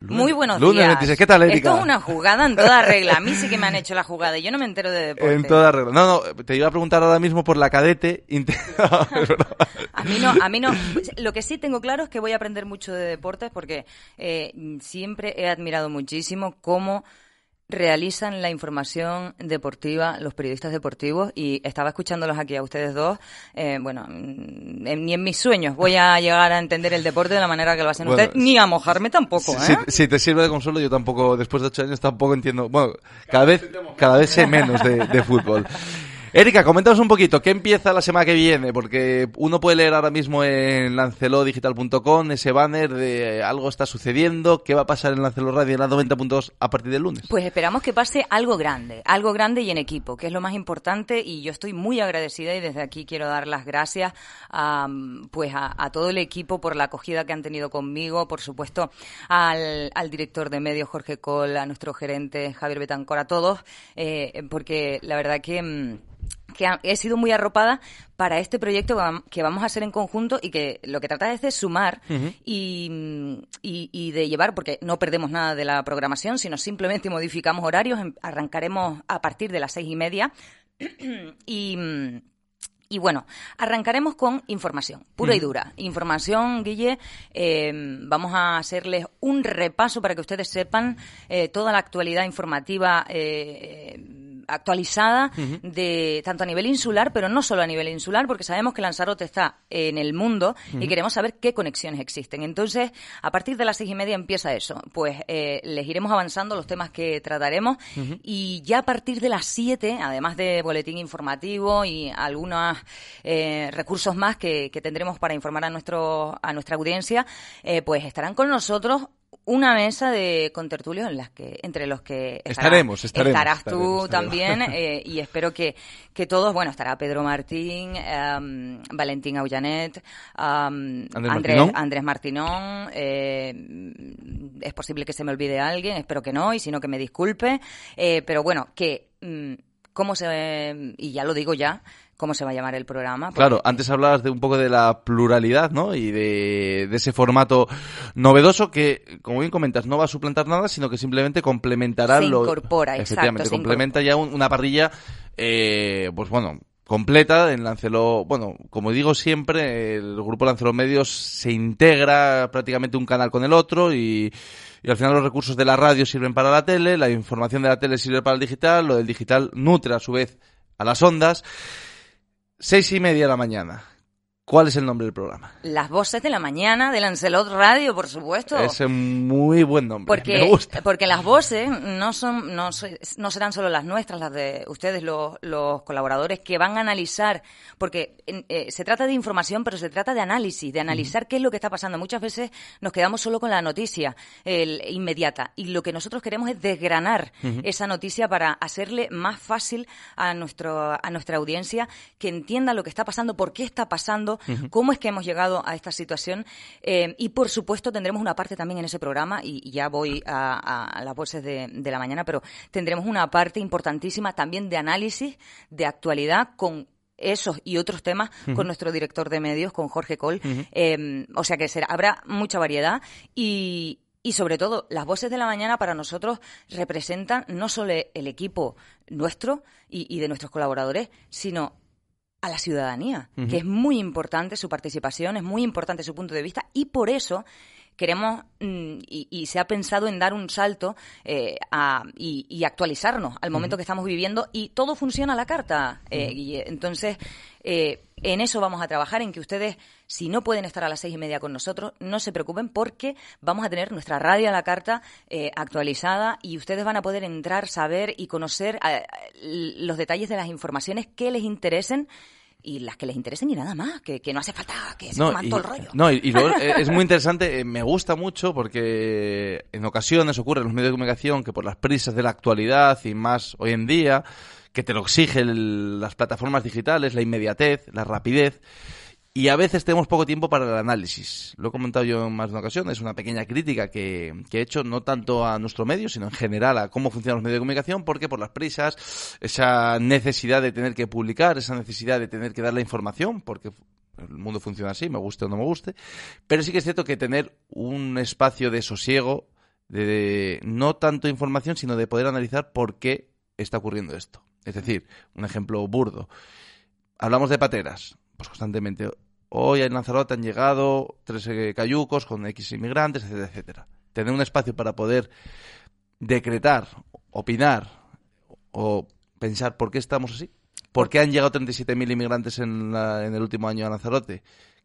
Muy buenos Lunes días. 26. ¿Qué tal, Erika? Esto es una jugada en toda regla. A mí sí que me han hecho la jugada y yo no me entero de deporte. En toda regla. No, no, te iba a preguntar ahora mismo por la cadete. A mí no, a mí no. Lo que sí tengo claro es que voy a aprender mucho de deportes porque eh, siempre he admirado muchísimo cómo realizan la información deportiva los periodistas deportivos y estaba escuchándolos aquí a ustedes dos. eh, bueno, mm, en- ni en mis sueños voy a llegar a entender el deporte de la manera que lo hacen Bueno, ustedes, ni a mojarme tampoco, Si, ¿eh? si te sirve de consuelo, yo tampoco, después de ocho años, tampoco entiendo. Bueno, cada vez, cada vez sé menos de, de fútbol. Erika, coméntanos un poquito, ¿qué empieza la semana que viene? Porque uno puede leer ahora mismo en lancelodigital.com ese banner de algo está sucediendo, ¿qué va a pasar en Lancelot Radio en la 90.2 a partir del lunes? Pues esperamos que pase algo grande, algo grande y en equipo, que es lo más importante y yo estoy muy agradecida y desde aquí quiero dar las gracias a, pues a, todo el equipo por la acogida que han tenido conmigo, por supuesto al, al director de medios Jorge Col, a nuestro gerente Javier Betancor, a todos, eh, porque la verdad que... que ha- he sido muy arropada para este proyecto que vam- que vamos a hacer en conjunto y que lo que trata es de sumar y, mm, y- y de llevar, porque no perdemos nada de la programación, sino simplemente modificamos horarios, em- arrancaremos a partir de las seis y media. Y... y bueno, arrancaremos con información, pura y dura. Información, Guille, eh, vamos a hacerles un repaso para que ustedes sepan eh, toda la actualidad informativa eh, actualizada de tanto a nivel insular, pero no solo a nivel insular, porque sabemos que Lanzarote está en el mundo y queremos saber qué conexiones existen. Entonces, a partir de las seis y media empieza eso. Pues eh, les iremos avanzando los temas que trataremos y ya a partir de las siete, además de boletín informativo y algunos eh, recursos más que, que tendremos para informar a nuestro a nuestra audiencia, eh, pues estarán con nosotros una mesa de contertulios en las que entre los que estará- Estaremos, estaremos, estarás estaremos, tú estaremos. también eh, y espero que, que todos bueno estará Pedro Martín em, Valentín Aullanet em, Andrés Andrés Martinón. Andrés Martinón eh, es posible que se me olvide alguien espero que no y si no que me disculpe eh, pero bueno que mm, cómo se y ya lo digo ya cómo se va a llamar el programa porque- Claro, antes hablabas de un poco de la pluralidad, ¿no? Y de, de ese formato novedoso que, como bien comentas, no va a suplantar nada, sino que simplemente complementará Se lo... incorpora, exacto, Efectivamente, se complementa ya un- una parrilla, eh, pues bueno, completa en Lancelot. Bueno, como digo siempre, el grupo Lancelot Medios se integra prácticamente un canal con el otro y, y al final los recursos de la radio sirven para la tele, la información de la tele sirve para el digital, lo del digital nutre a su vez a las ondas. Seis y media de la mañana. ¿Cuál es el nombre del programa? las voces de la mañana de Lancelot Radio por supuesto Es un muy buen nombre. Porque, Me gusta. porque las voces no son, no, no serán solo las nuestras, las de ustedes, los, los colaboradores, que van a analizar, porque eh, se trata de información, pero se trata de análisis, de analizar qué es lo que está pasando. Muchas veces nos quedamos solo con la noticia el- inmediata, y lo que nosotros queremos es desgranar esa noticia para hacerle más fácil a nuestro, a nuestra audiencia que entienda lo que está pasando, por qué está pasando, cómo es que hemos llegado a esta situación. eh, y por supuesto tendremos una parte también en ese programa, y, y ya voy a, a- a las voces de, de la mañana, pero tendremos una parte importantísima también de análisis, de actualidad con esos y otros temas con nuestro director de medios, con Jorge Col. Eh, o sea que será, habrá mucha variedad y, y sobre todo, las voces de la mañana para nosotros representan no solo el equipo nuestro y, y de nuestros colaboradores, sino a la ciudadanía, que es muy importante su participación, es muy importante su punto de vista y por eso queremos mm, y, y se ha pensado en dar un salto eh, a- y, y actualizarnos al momento que estamos viviendo y todo funciona a la carta. eh, Guille. Entonces, eh, en eso vamos a trabajar, en que ustedes, si no pueden estar a las seis y media con nosotros, no se preocupen porque vamos a tener nuestra radio a la carta eh, actualizada y ustedes van a poder entrar, saber y conocer eh, los detalles de las informaciones que les interesen y las que les interesen y nada más, que, no hace falta que se coman todo el rollo. No, y, eh, es muy interesante, eh, me gusta mucho porque en ocasiones ocurre en los medios de comunicación que por las prisas de la actualidad y más hoy en día, que te lo exigen las plataformas digitales, la inmediatez, la rapidez, y a veces tenemos poco tiempo para el análisis. Lo he comentado yo en más de una ocasión. Es una pequeña crítica que, he hecho no tanto a nuestro medio, sino en general a cómo funcionan los medios de comunicación, porque por las prisas, esa necesidad de tener que publicar, esa necesidad de tener que dar la información, porque el mundo funciona así, me guste o no me guste. Pero sí que es cierto que tener un espacio de sosiego, de no tanto información, sino de poder analizar por qué está ocurriendo esto. Es decir, un ejemplo burdo. Hablamos de pateras, pues constantemente Hoy en Lanzarote han llegado tres eh, cayucos con X inmigrantes, etcétera, etcétera. Tener un espacio para poder decretar, opinar o pensar por qué estamos así. ¿Por qué han llegado 37.000 inmigrantes en, en el último año a Lanzarote?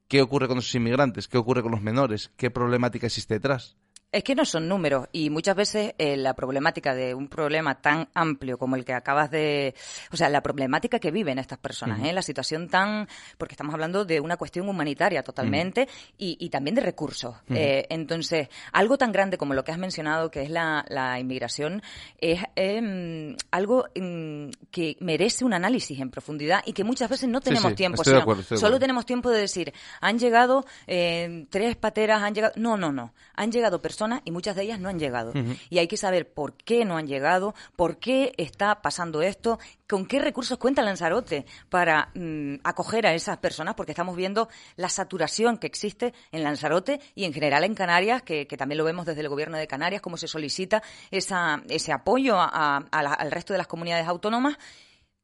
¿Qué ocurre con esos inmigrantes? ¿Qué ocurre con los menores? ¿Qué problemática existe detrás? Es que no son números y muchas veces eh, la problemática de un problema tan amplio como el que acabas de, o sea, la problemática que viven estas personas, ¿eh? la situación tan, porque estamos hablando de una cuestión humanitaria totalmente y, también de recursos. Eh, entonces, algo tan grande como lo que has mencionado, que es la, inmigración, es em, algo em, que merece un análisis en profundidad y que muchas veces no tenemos tiempo. solo tenemos tiempo de decir, han llegado tres pateras, han llegado, no, no, no, han llegado personas y muchas de ellas no han llegado. Y hay que saber por qué no han llegado, por qué está pasando esto, con qué recursos cuenta Lanzarote para mm, acoger a esas personas, porque estamos viendo la saturación que existe en Lanzarote y en general en Canarias, que, también lo vemos desde el gobierno de Canarias, cómo se solicita esa, ese apoyo al resto de las comunidades autónomas.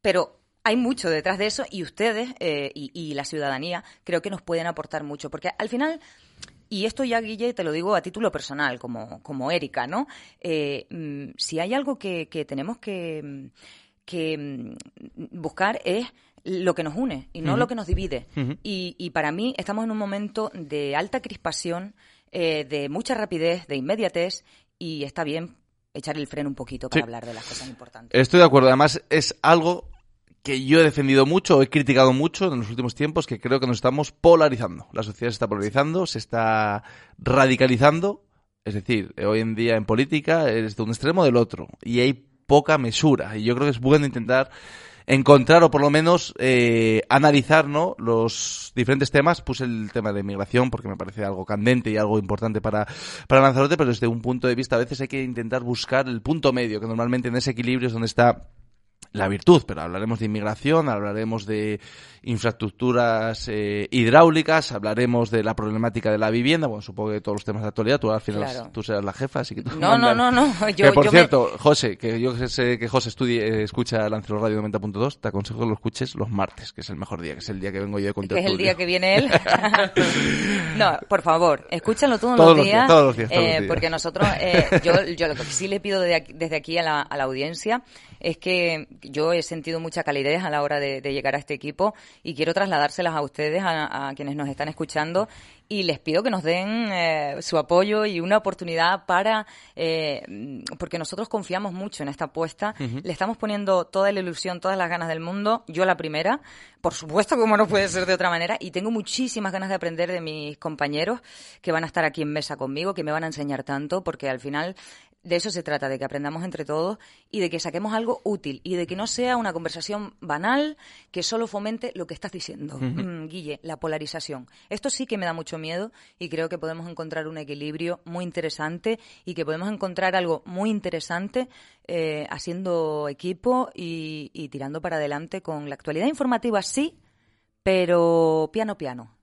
Pero hay mucho detrás de eso y ustedes eh, y, y, la ciudadanía creo que nos pueden aportar mucho, porque al final y esto ya, Guille, te lo digo a título personal, como, como Erika, ¿no? Eh, mm, si hay algo que, tenemos que, que mm, buscar es lo que nos une y no lo que nos divide. y, y, para mí estamos en un momento de alta crispación, eh, de mucha rapidez, de inmediatez, y está bien echar el freno un poquito para hablar de las cosas importantes. Estoy de acuerdo. Además, es algo que yo he defendido mucho, he criticado mucho en los últimos tiempos, que creo que nos estamos polarizando. La sociedad se está polarizando, se está radicalizando. Es decir, hoy en día en política es de un extremo del otro. Y hay poca mesura. Y yo creo que es bueno intentar encontrar o por lo menos eh, analizar ¿no? los diferentes temas. Puse el tema de inmigración porque me parece algo candente y algo importante para, para Lanzarote, pero desde un punto de vista a veces hay que intentar buscar el punto medio, que normalmente en ese equilibrio es donde está la virtud, pero hablaremos de inmigración, hablaremos de infraestructuras eh, hidráulicas, hablaremos de la problemática de la vivienda, bueno, supongo que todos los temas de actualidad, tú al final tú serás la jefa, así que tú No, no, no, no, yo, por cierto, José, que yo sé que José estudie, eh, escucha Lancero Radio 90.2, te aconsejo que lo escuches los martes, que es el mejor día, que es el día que vengo yo de contar. Que es el día que viene él. no, por favor, escúchalo todos, los, días, todos los días, eh, porque nosotros, yo, yo lo que sí le pido desde aquí a la, a la audiencia es que yo he sentido mucha calidez a la hora de, llegar a este equipo y quiero trasladárselas a ustedes, a, quienes nos están escuchando, y les pido que nos den eh, su apoyo y una oportunidad para, eh, porque nosotros confiamos mucho en esta apuesta, le estamos poniendo toda la ilusión, todas las ganas del mundo, yo la primera, por supuesto, como no puede ser de otra manera, y tengo muchísimas ganas de aprender de mis compañeros que van a estar aquí en mesa conmigo, que me van a enseñar tanto, porque al final de eso se trata, de que aprendamos entre todos y de que saquemos algo útil y de que no sea una conversación banal que solo fomente lo que estás diciendo, mm, Guille, la polarización. Esto sí que me da mucho miedo y creo que podemos encontrar un equilibrio muy interesante y que podemos encontrar algo muy interesante eh, haciendo equipo y, y tirando para adelante con la actualidad informativa, sí, pero piano piano.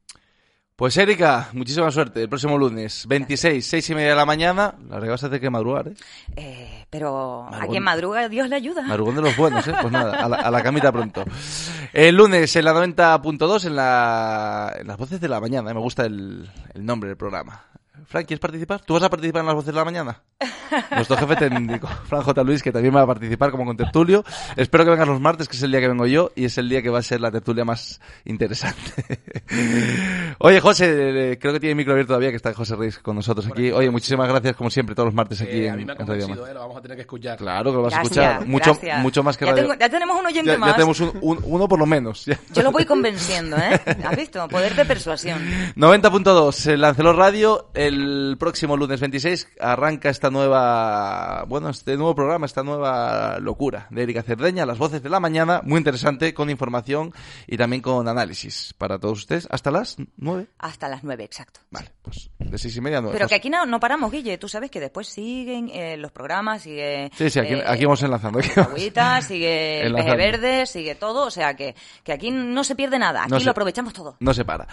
Pues Erika, muchísima suerte. El próximo lunes, 26, 6 y media de la mañana. La verdad vas a tener que madrugar, ¿eh? eh pero a quien madruga, Dios le ayuda. Madrugón de los buenos, ¿eh? Pues nada, a la, camita pronto. El lunes en la 90.2 en, la, en las voces de la mañana. Me gusta el, el nombre del programa. Frank, ¿quieres participar? ¿Tú vas a participar en las voces de la mañana? nuestro jefe técnico, Fran J. Luis, que también va a participar como con tertulio. Espero que vengan los martes, que es el día que vengo yo, y es el día que va a ser la tertulia más interesante. Oye, José, eh, creo que tiene micro abierto todavía, que está José Reis con nosotros aquí. Oye, muchísimas gracias, como siempre, todos los martes aquí Eh, en, a mí me ha en Radio eh, lo vamos a tener que escuchar. Claro que lo vas a Gracias, escuchar. Mucho, gracias. mucho más que ya, Radio. tengo- ya tenemos un oyente ya, más. ya tenemos un- un- uno por lo menos. ya. Yo lo voy convenciendo, ¿eh? ¿Has visto? Poder de persuasión. 90.2, el Lancelot Radio, el próximo lunes 26 arranca esta nueva, bueno, este nuevo programa, esta nueva locura de Erika Cerdeña, las voces de la mañana, muy interesante, con información y también con análisis para todos ustedes, hasta las 9. Hasta las nueve, exacto. Vale, pues de seis y media a nueve. Pero Pues- que aquí no, no paramos, Guille. Tú sabes que después siguen eh, los programas, sigue... Sí, sí, aquí, eh, aquí vamos enlazando. aquí vamos. Agüita, sigue el Enlazando. verde, sigue todo. O sea que, que aquí no se pierde nada. Aquí No se- lo aprovechamos todo. No se para.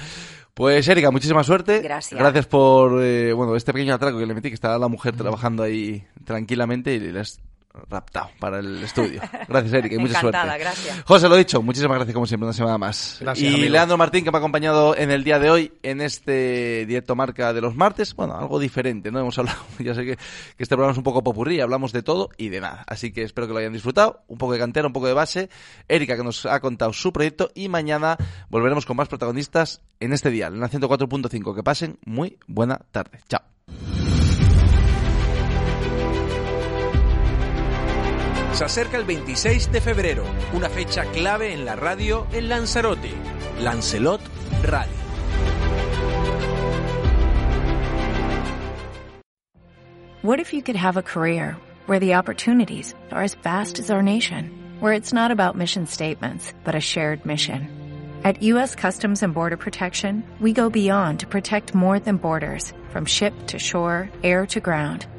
Pues Erika, muchísima suerte. Gracias. Gracias por eh, bueno este pequeño atraco que le metí, que estaba la mujer trabajando ahí tranquilamente y le has raptado para el estudio. Gracias, Erika, y mucha Encantada, suerte. gracias. José, lo dicho, muchísimas gracias como siempre, una semana más. Gracias, y amigo. Leandro Martín, que me ha acompañado en el día de hoy en este directo marca de los martes. Bueno, algo diferente, ¿no? Hemos hablado, ya sé que, que este programa es un poco popurrí, hablamos de todo y de nada. Así que espero que lo hayan disfrutado. Un poco de cantera, un poco de base. Erika, que nos ha contado su proyecto. Y mañana volveremos con más protagonistas en este día, en la 104.5. Que pasen muy buena tarde. Chao. Acerca el 26 de febrero, una fecha clave en la radio en Lanzarote. Lancelot Radio. What if you could have a career where the opportunities are as vast as our nation, where it's not about mission statements, but a shared mission? At U.S. Customs and Border Protection, we go beyond to protect more than borders, from ship to shore, air to ground,